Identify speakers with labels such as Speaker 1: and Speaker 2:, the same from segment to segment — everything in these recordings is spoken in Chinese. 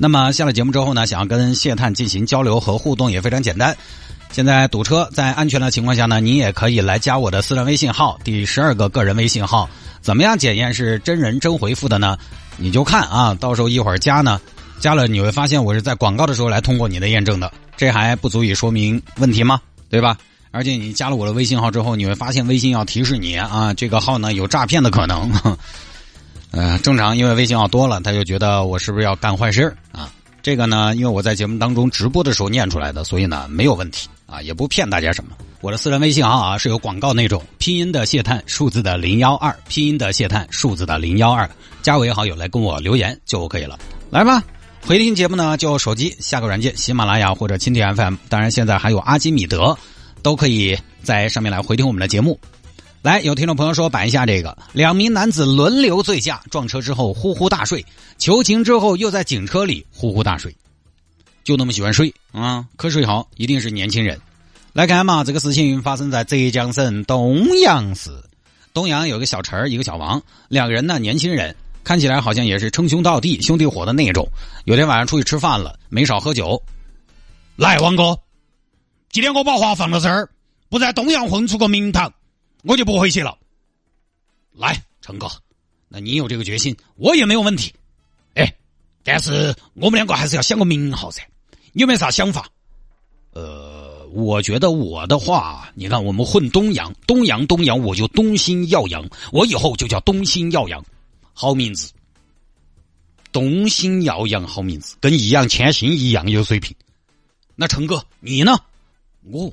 Speaker 1: 那么下了节目之后呢，想要跟谢探进行交流和互动也非常简单。现在堵车，在安全的情况下呢，你也可以来加我的私人微信号，第十二个个人微信号。怎么样检验是真人真回复的呢？你就看啊，到时候一会儿加呢，加了你会发现我是在广告的时候来通过你的验证的，这还不足以说明问题吗？对吧？而且你加了我的微信号之后，你会发现微信要提示你啊，这个号呢有诈骗的可能。呃，正常，因为微信号多了，他就觉得我是不是要干坏事啊？这个呢，因为我在节目当中直播的时候念出来的，所以呢没有问题啊，也不骗大家什么。我的私人微信号啊是有广告那种，拼音的谢探，数字的零幺二，拼音的谢探，数字的零幺二，加为好友来跟我留言就 OK 了。来吧，回听节目呢，就手机下个软件，喜马拉雅或者蜻蜓 FM，当然现在还有阿基米德，都可以在上面来回听我们的节目。来，有听众朋友说摆一下这个，两名男子轮流醉驾撞车之后呼呼大睡，求情之后又在警车里呼呼大睡，就那么喜欢睡啊？瞌睡好一定是年轻人。来看嘛，这个事情发生在浙江省东阳市，东阳有个小陈儿一个小王，两个人呢年轻人，看起来好像也是称兄道弟、兄弟伙的那种。有天晚上出去吃饭了，没少喝酒。来，王哥，今天我把话放到这儿，不在东阳混出个名堂。我就不回去了。来，成哥，那你有这个决心，我也没有问题。哎，但是我们两个还是要想个名号噻。你有没有啥想法？呃，我觉得我的话，你看我们混东阳，东阳东阳，我就东兴耀阳，我以后就叫东兴耀阳，好名字。东兴耀阳好名字，跟易烊千玺一样有水平。那成哥，你呢？我。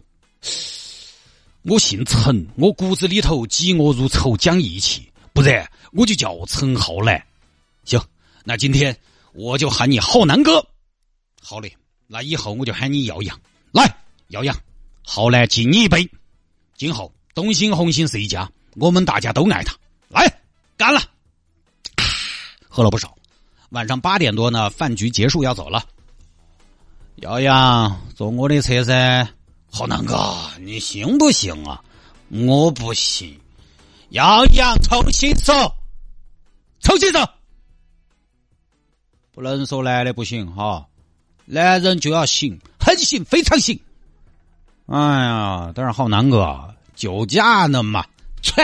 Speaker 1: 我姓陈，我骨子里头嫉恶如仇，讲义气，不然我就叫陈浩南。行，那今天我就喊你浩南哥。好嘞，那以后我就喊你耀阳。来，耀阳，浩南敬你一杯。今后东兴红星是一家，我们大家都爱他。来，干了！喝了不少。晚上八点多呢，饭局结束要走了。耀阳，坐我的车噻。浩南哥，你行不行啊？我不行。耀阳，重新说，重新说，不能说男的不行哈，男人就要行，很行，非常行。哎呀，但是浩南哥，酒驾呢嘛？切，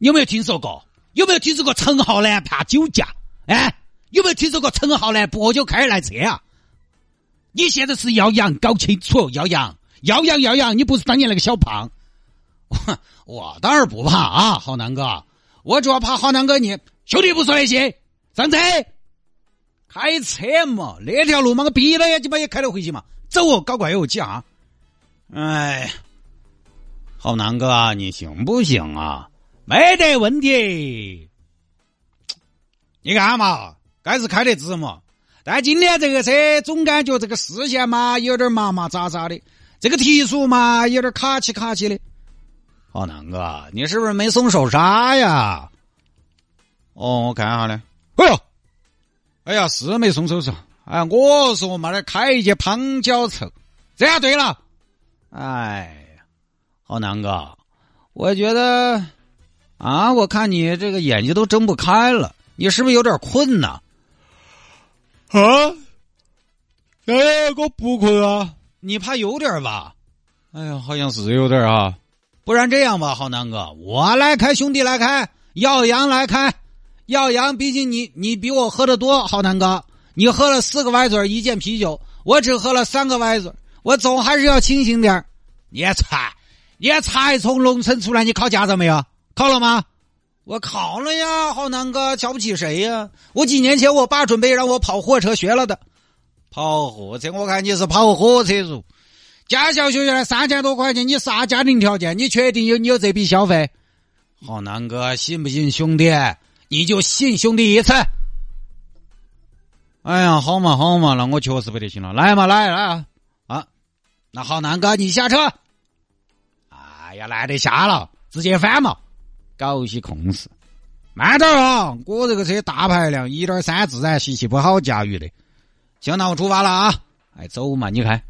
Speaker 1: 有没有听说过？有没有听说过陈浩南怕酒驾？哎，有没有听说过陈浩南不喝酒开来车啊？你现在是耀阳，搞清楚，耀阳。耀阳耀阳，你不是当年那个小胖，我我当然不怕啊，浩南哥，我主要怕浩南哥你兄弟不说那些，上车，开车嘛，那条路嘛，我闭了眼睛把也开得回去嘛，走哦，搞怪哦，急啊！哎，浩南哥，你行不行啊？没得问题，你看嘛，该是开得直嘛，但今天这个车总感觉这个视线嘛有点麻麻扎扎的。这个提速嘛，有点卡起卡起的。浩南哥，你是不是没松手刹呀？哦，我看下呢。哎呦，哎呀，是没松手刹。哎，我说嘛，那开一节旁脚臭，这样对了。哎呀，浩南哥，我觉得啊，我看你这个眼睛都睁不开了，你是不是有点困呢？啊？哎，我不困啊。你怕有点吧？哎呀，好像是有点啊。不然这样吧，浩南哥，我来开，兄弟来开，耀阳来开。耀阳，毕竟你你比我喝的多，浩南哥，你喝了四个歪嘴一件啤酒，我只喝了三个歪嘴，我总还是要清醒点你才，你才从农村出来，你考驾照没有？考了吗？我考了呀，浩南哥，瞧不起谁呀？我几年前我爸准备让我跑货车学了的。跑货车，我看你是跑火车族，驾校学下来三千多块钱，你啥家庭条件？你确定有你有这笔消费？浩南哥，信不信兄弟？你就信兄弟一次。哎呀，好嘛好嘛，那我确实不得行了，来嘛来来啊啊！那浩，南哥你下车。哎呀，懒得下了，直接翻嘛，搞一些空事。慢点啊！我这个车大排量，一点三自然吸气，不好驾驭的。行，那我出发了啊！哎，走嘛，你看。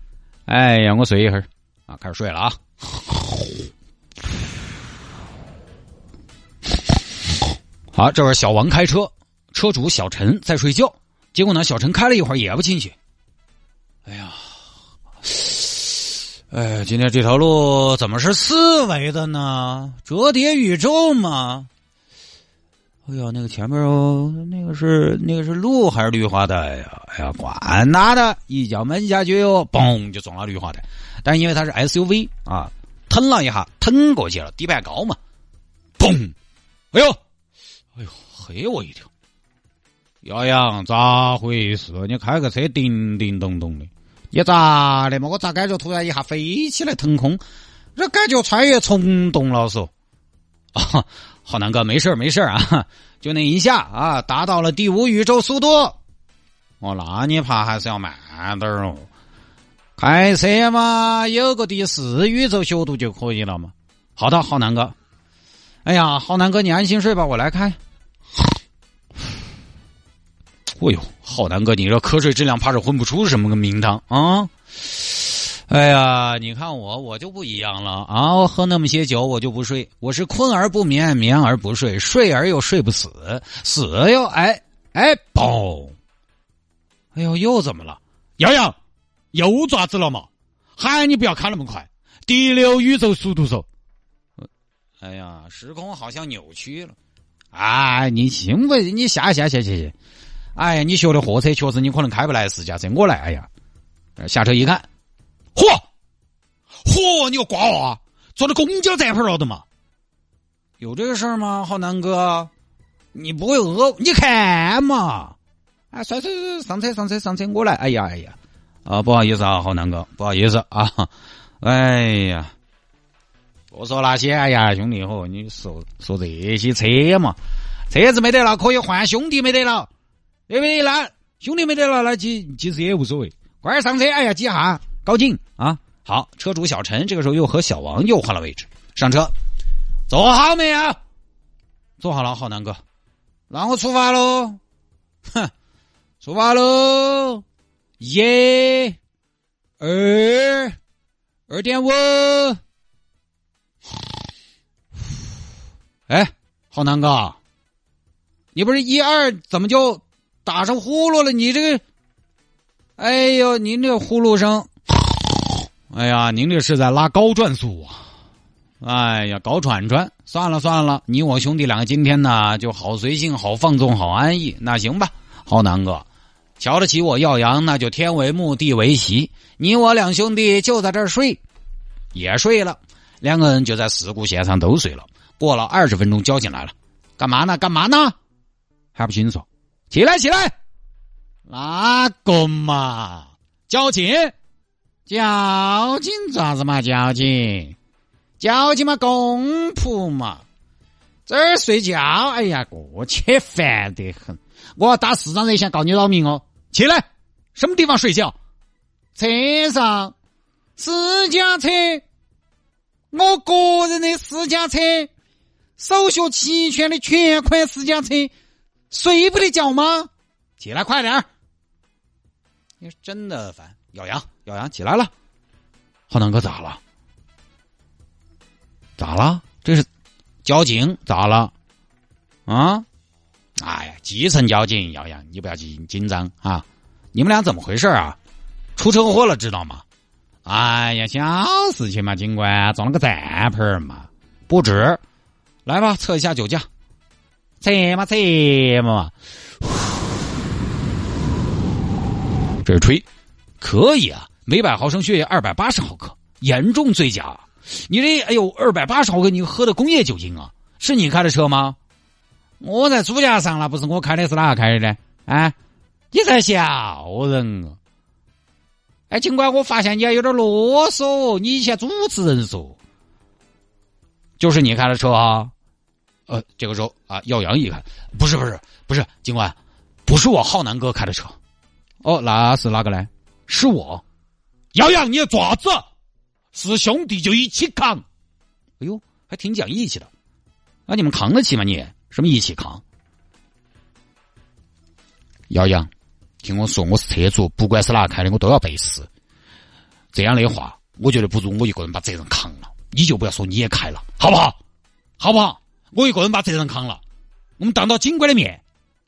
Speaker 1: 哎呀，我睡一会儿啊，开始睡了啊。好，这会儿小王开车，车主小陈在睡觉。结果呢，小陈开了一会儿也不进去。哎呀，哎，今天这条路怎么是四维的呢？折叠宇宙吗？哎呀，那个前面哦，那个是那个是路还是绿化带呀？哎呀，管他的，一脚闷下去哟，嘣就撞了绿化带。但因为它是 SUV 啊，腾了一下，腾过去了，底盘高嘛，嘣！哎呦，哎呦，吓我一跳！耀阳咋回事？你开个车叮叮咚咚的，你咋的嘛？我咋感觉突然一下飞起来腾空？这感觉穿越虫洞了，嗦。啊！浩南哥，没事没事啊，就那一下啊，达到了第五宇宙速度。哦，那你怕还是要慢点哦。开车嘛，有个第四宇宙速度就可以了嘛。好的，浩南哥。哎呀，浩南哥，你安心睡吧，我来开。哎呦，浩南哥，你这瞌睡质量怕是混不出什么个名堂啊！哎呀，你看我，我就不一样了啊！我喝那么些酒，我就不睡。我是困而不眠，眠而不睡，睡而又睡不死，死又哎哎嘣！哎呦，又怎么了？瑶瑶，又爪子了嘛？喊你不要开那么快，第六宇宙速度走。哎呀，时空好像扭曲了。哎，你行不？你下下下下下。哎呀，你学的货车，确实你可能开不来私家车，我来。哎呀，下车一看。嚯，嚯！你个瓜娃，坐到公交站牌了的嘛？有这个事儿吗，浩南哥？你不会讹？你看嘛！哎，算算算，上车上车上车，我来！哎呀哎呀，啊，不好意思啊，浩南哥，不好意思啊！哎呀，不说那些，哎呀，兄弟伙，你说说这些车嘛，车子没得了可以换，兄弟没得了，对不对？那兄弟没得了，那其其实也无所谓，快上车！哎呀，几下。高进啊，好，车主小陈这个时候又和小王又换了位置，上车，坐好没有？坐好了，浩南哥，那我出发喽，哼，出发喽，一、二、二点五，哎，浩南哥，你不是一二，怎么就打上呼噜了？你这个，哎呦，您这呼噜声。哎呀，您这是在拉高转速啊！哎呀，搞喘喘，算了算了，你我兄弟两个今天呢就好随性、好放纵、好安逸。那行吧，浩南哥，瞧得起我耀阳，那就天为幕，地为席，你我两兄弟就在这儿睡，也睡了，两个人就在事故现场都睡了。过了二十分钟，交警来了，干嘛呢？干嘛呢？还不清楚？起来，起来！哪个嘛？交警。交警咋子嘛？交警，交警嘛，公仆嘛，这儿睡觉，哎呀，过去烦得很！我要打市长热线告你扰民哦！起来，什么地方睡觉？车上，私家车，我个人的私家车，手续齐全的全款私家车，睡不得觉吗？起来，快点儿！你真的烦。耀阳，耀阳起来了，浩南哥咋了？咋了？这是交警咋了？啊？哎呀，基层交警，耀阳，你不要紧紧张啊！你们俩怎么回事啊？出车祸了，知道吗？哎呀，小事情嘛，警官撞了个站牌嘛，不止。来吧，测一下酒驾，测嘛测嘛，这是吹。可以啊，每百毫升血液二百八十毫克，严重醉驾。你这哎呦，二百八十毫克，你喝的工业酒精啊？是你开的车吗？我在主驾上了，不是我开的，是哪个开的呢？啊，你在笑人啊？哎，尽管我发现你还有点啰嗦，你以前主持人说，就是你开的车啊？呃，这个时候啊，耀阳一看，不是不是不是，警官，不是我浩南哥开的车，
Speaker 2: 哦，那是哪个呢？是我。
Speaker 1: 耀阳，你要爪子？是兄弟就一起扛。
Speaker 2: 哎呦，还挺讲义气的。那你们扛得起吗？你什么一起扛？
Speaker 1: 耀阳，听我说，我是车主，不管是哪开的，我都要背时。这样的话，我觉得不如我一个人把责任扛了。你就不要说你也开了，好不好？好不好？我一个人把责任扛了。我们当着警官的面，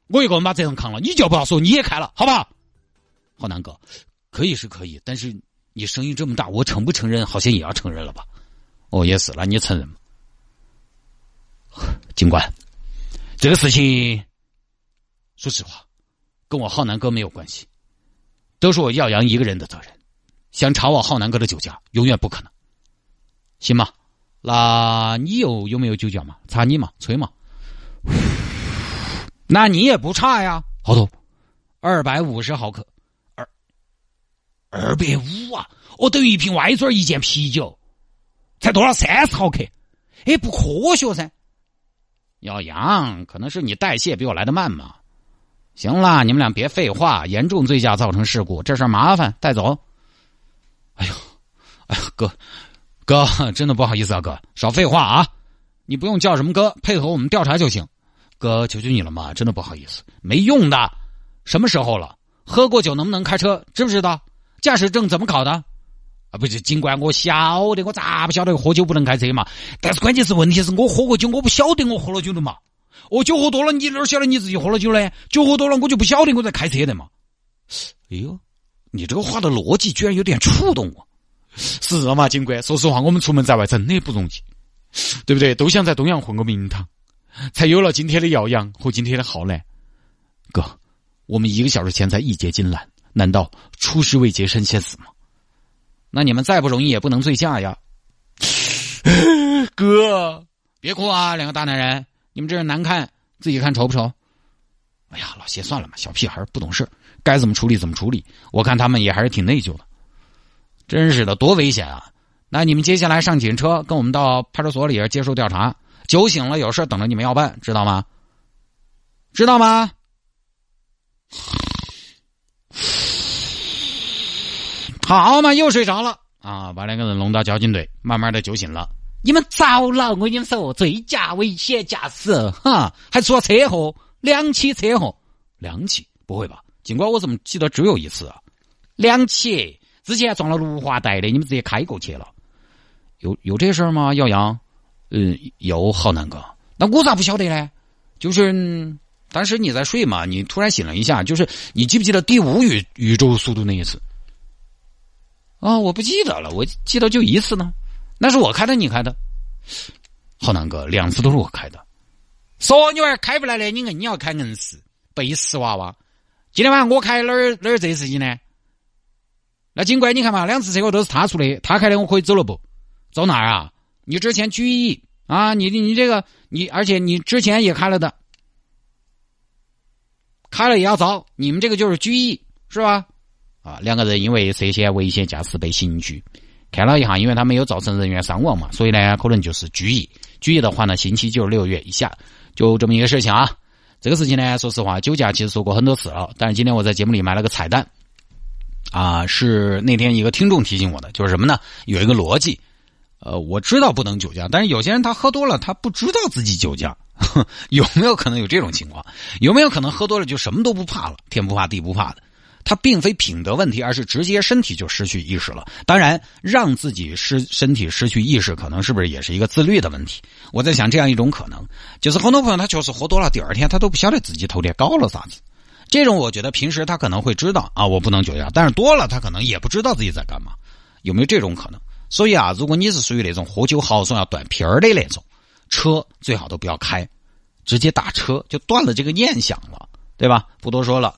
Speaker 1: 我一个人把责任扛了，你就不要说你也开了，好不好？
Speaker 2: 浩南哥，可以是可以，但是你声音这么大，我承不承认？好像也要承认了吧？
Speaker 1: 哦，也是，那你承认吗？警官，这个事情，说实话，跟我浩南哥没有关系，都是我耀阳一个人的责任。想查我浩南哥的酒驾，永远不可能。
Speaker 2: 行吗，那你又有没有酒驾嘛？查你嘛，吹嘛。
Speaker 1: 那你也不差呀，
Speaker 2: 好多，
Speaker 1: 二百五十毫克，二二百五啊！我等于一瓶歪嘴一件啤酒，才多少三十毫克？哎，不科学噻！
Speaker 2: 耀阳，可能是你代谢比我来的慢嘛。行了，你们俩别废话，严重醉驾造成事故，这事麻烦带走。
Speaker 1: 哎呦，哎呀，哥，哥，真的不好意思啊，哥，少废话啊！你不用叫什么哥，配合我们调查就行。哥，求求你了嘛，真的不好意思，没用的。什么时候了？喝过酒能不能开车？知不知道？驾驶证怎么考的？啊，不是，尽管我晓得，我咋不晓得喝酒不能开车嘛？但是关键是问题是我喝过酒，我不晓得我喝了酒的嘛。我酒喝多了，你哪晓得你自己喝了酒呢？酒喝多了，我就不晓得我在开车的嘛。
Speaker 2: 哎呦，你这个话的逻辑居然有点触动我。
Speaker 1: 是嘛，警官？说实话，我们出门在外真的不容易，对不对？都想在东阳混个名堂，才有了今天的耀阳和今天的浩南。哥，我们一个小时前才一结金兰，难道出师未捷身先死吗？
Speaker 2: 那你们再不容易也不能醉驾呀，
Speaker 1: 哥，别哭啊，两个大男人，你们这人难看，自己看丑不丑？
Speaker 2: 哎呀，老谢算了嘛，小屁孩不懂事，该怎么处理怎么处理。我看他们也还是挺内疚的，真是的，多危险啊！那你们接下来上警车，跟我们到派出所里接受调查，酒醒了有事等着你们要办，知道吗？知道吗？
Speaker 1: 好嘛，又睡着了啊！把两个人弄到交警队，慢慢的酒醒了。
Speaker 2: 你们糟了，我跟你们说，醉驾、危险驾驶，哈，还出了车祸，两起车祸，
Speaker 1: 两起？不会吧？警官，我怎么记得只有一次啊？
Speaker 2: 两起，之前撞了绿化带的，你们直接开过去了。
Speaker 1: 有有这事儿吗？耀阳？嗯，有，浩南哥。
Speaker 2: 那我咋不晓得呢？就是当时你在睡嘛，你突然醒了一下，就是你记不记得第五宇宇宙速度那一次？
Speaker 1: 啊，我不记得了，我记得就一次呢，那是我开的，你开的，
Speaker 2: 浩南哥，两次都是我开的，
Speaker 1: 说你娃儿开不来的，你硬要开硬是背时娃娃。今天晚上我开哪儿哪儿这事情呢？那警官你看嘛，两次车祸都是他出的，他开的，我可以走了不？走哪儿啊？你之前拘役啊？你你这个你，而且你之前也开了的，开了也要遭，你们这个就是拘役是吧？啊，两个人因为涉嫌危险驾驶被刑拘，看了一下，因为他没有造成人员伤亡嘛，所以呢，可能就是拘役。拘役的话呢，刑期就是六个月以下，就这么一个事情啊。这个事情呢，说实话，酒驾其实说过很多次了，但是今天我在节目里埋了个彩蛋，啊，是那天一个听众提醒我的，就是什么呢？有一个逻辑，呃，我知道不能酒驾，但是有些人他喝多了，他不知道自己酒驾，有没有可能有这种情况？有没有可能喝多了就什么都不怕了，天不怕地不怕的？他并非品德问题，而是直接身体就失去意识了。当然，让自己失身体失去意识，可能是不是也是一个自律的问题？我在想，这样一种可能，就是很多朋友他确实喝多了，第二天他都不晓得自己头天搞了啥子。这种我觉得平时他可能会知道啊，我不能酒驾，但是多了他可能也不知道自己在干嘛，有没有这种可能？所以啊，如果你是属于那种喝酒豪爽要断片儿的那种，车最好都不要开，直接打车就断了这个念想了，对吧？不多说了。